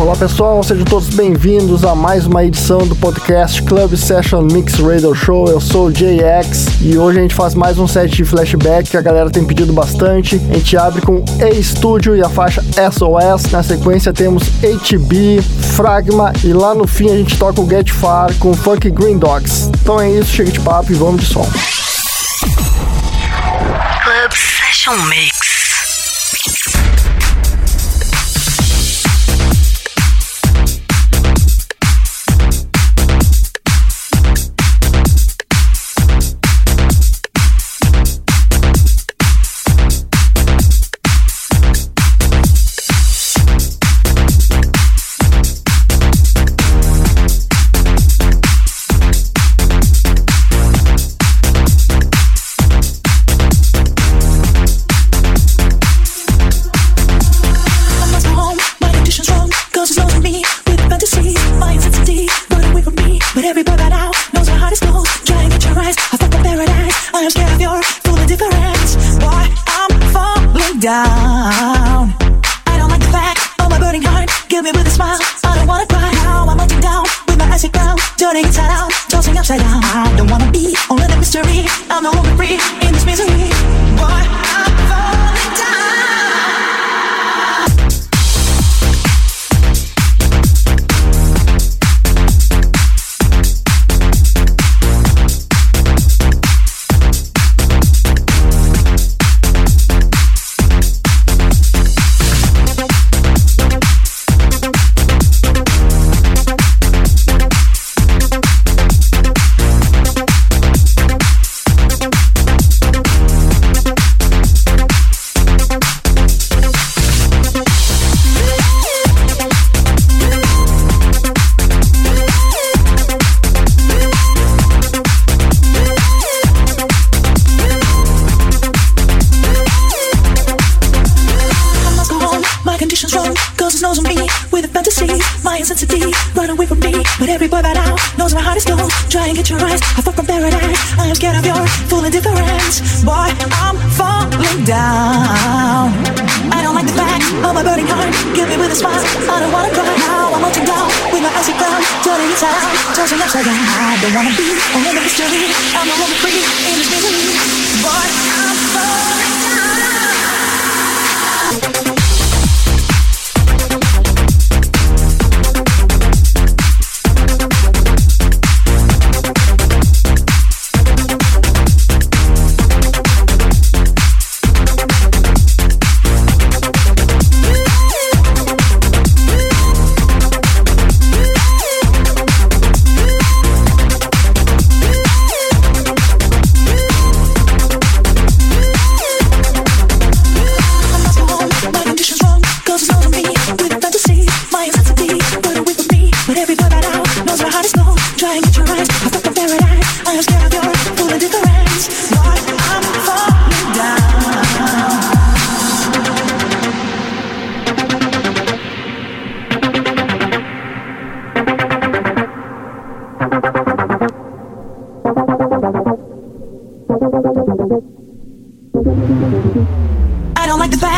Olá pessoal, sejam todos bem-vindos a mais uma edição do podcast Club Session Mix Radio Show. Eu sou o JX e hoje a gente faz mais um set de flashback que a galera tem pedido bastante. A gente abre com A-Studio e a faixa SOS. Na sequência temos HB, Fragma e lá no fim a gente toca o Get Far com Funk Green Dogs. Então é isso, chega de papo e vamos de som. Club Session Mix.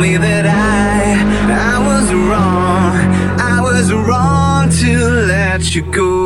me that I, I was wrong, I was wrong to let you go.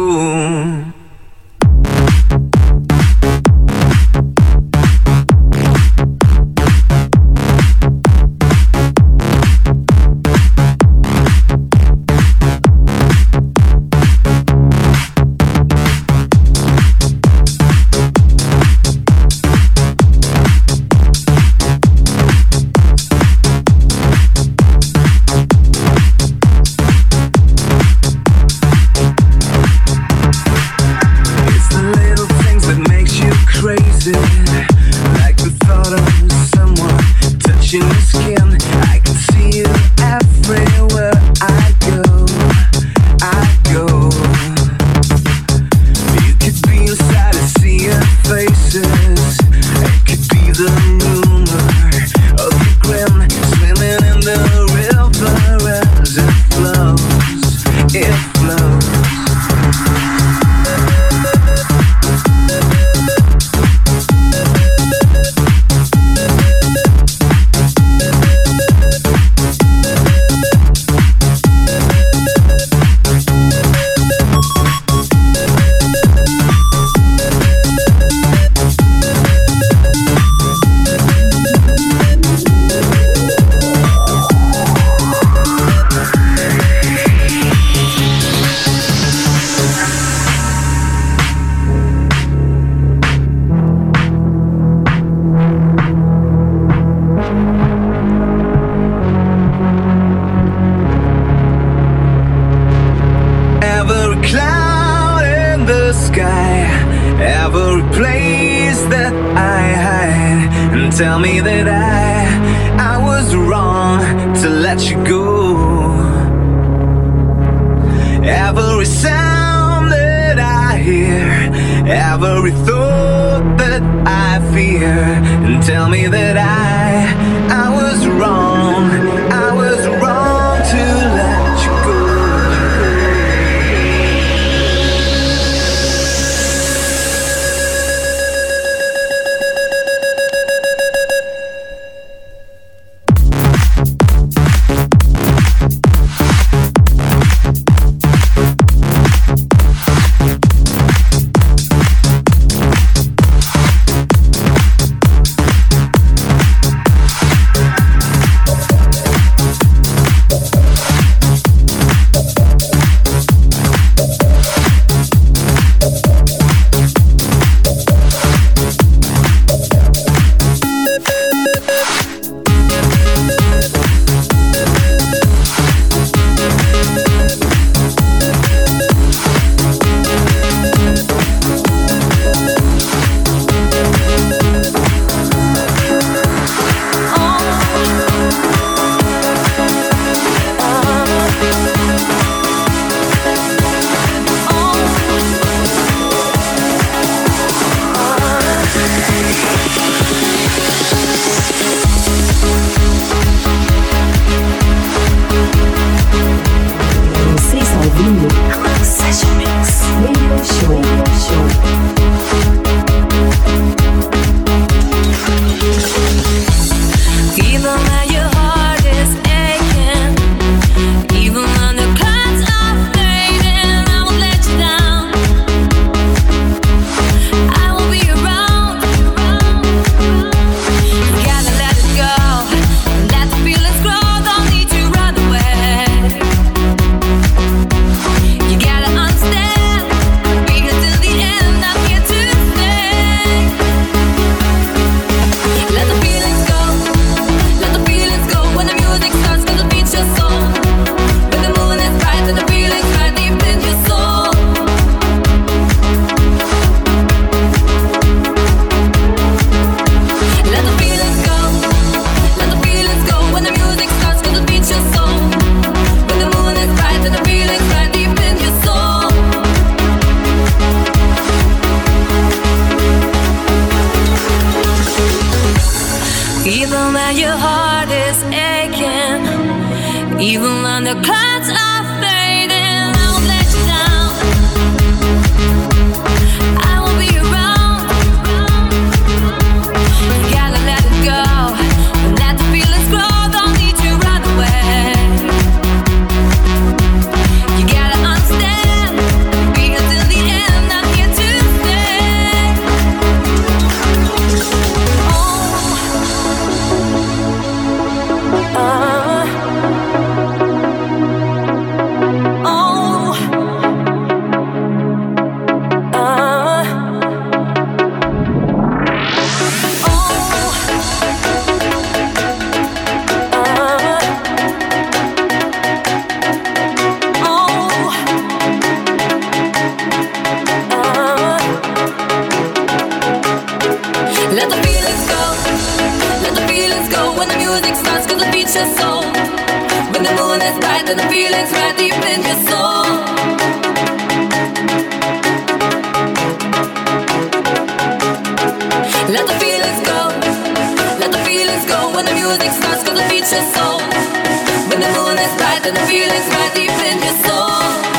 tell me that I, I was wrong to let you go. Every sound that I hear, every thought that I fear, and tell me that I, I was wrong. when the music starts, cause the beat is soul. When the moon is bright and the feeling's right deep in your soul.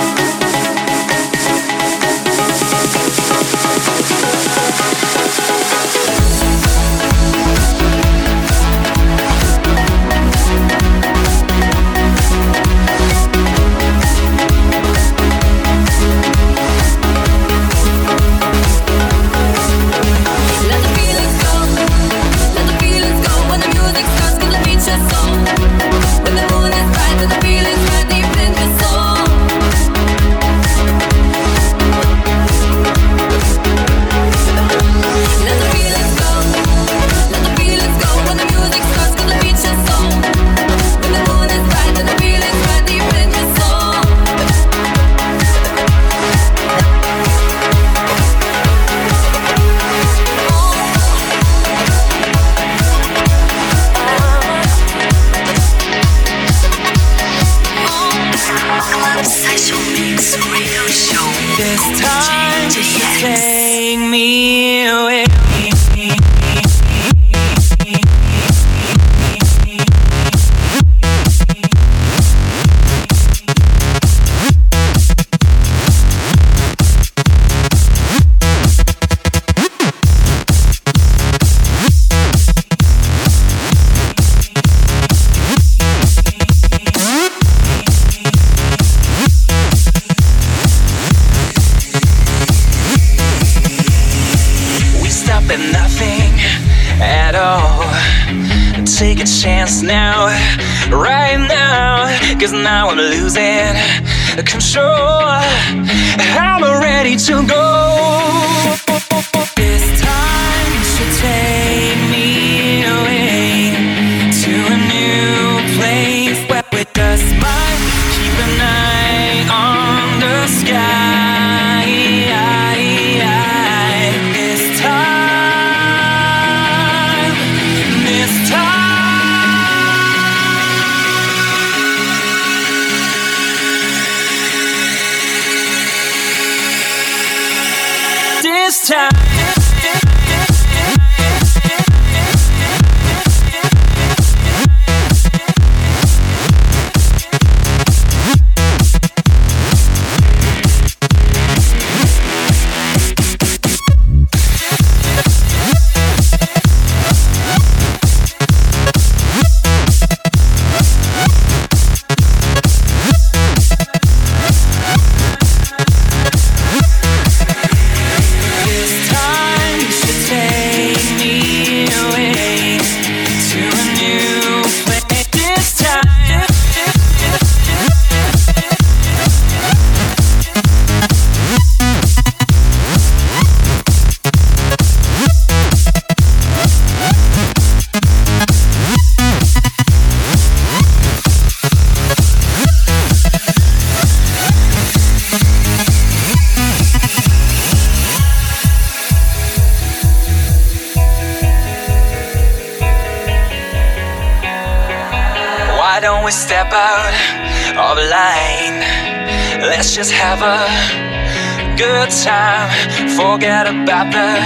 Good time, forget about the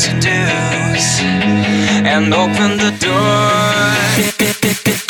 to dos and open the door.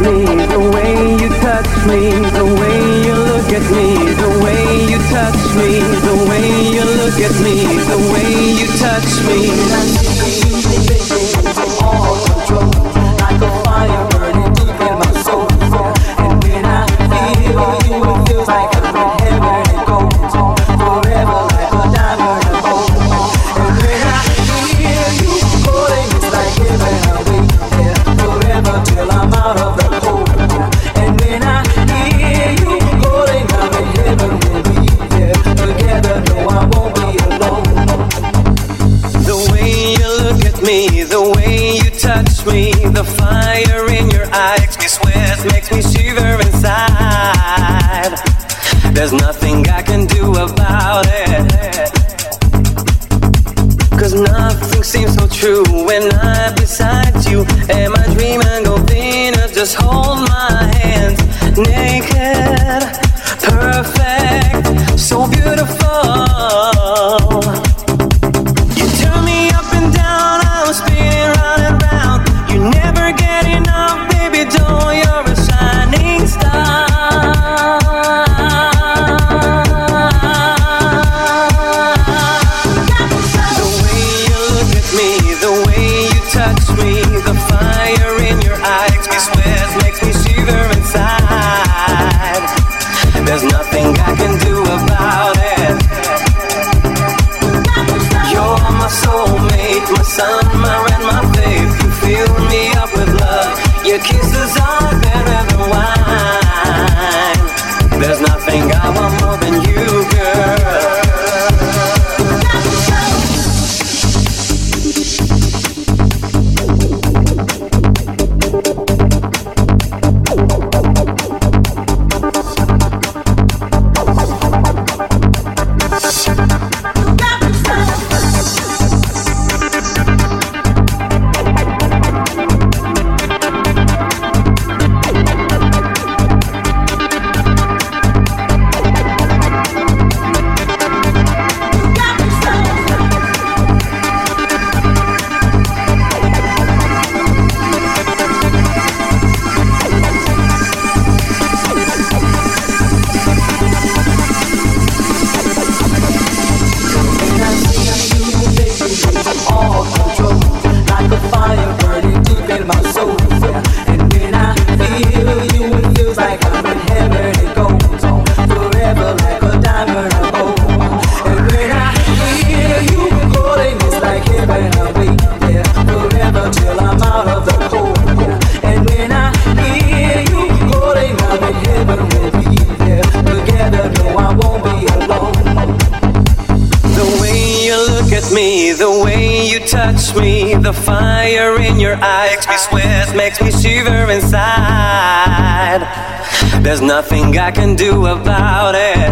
me, the way you touch me, the way you look at me, the way you touch me, the way you look at me, the way you touch me. nothing I can do about it.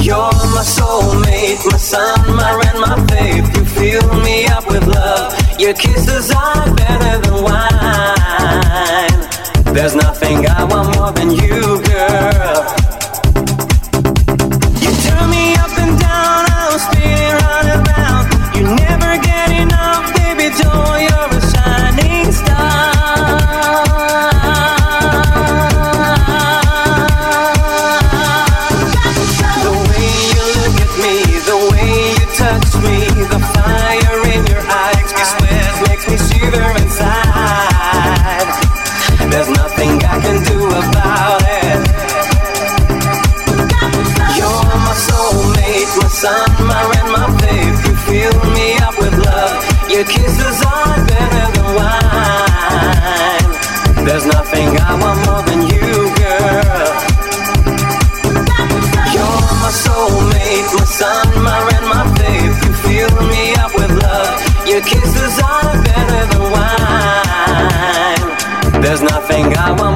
You're my soulmate, my sun, my rain, my faith. You fill me up with love. Your kisses are better than wine. There's nothing I want more than you. tenga agua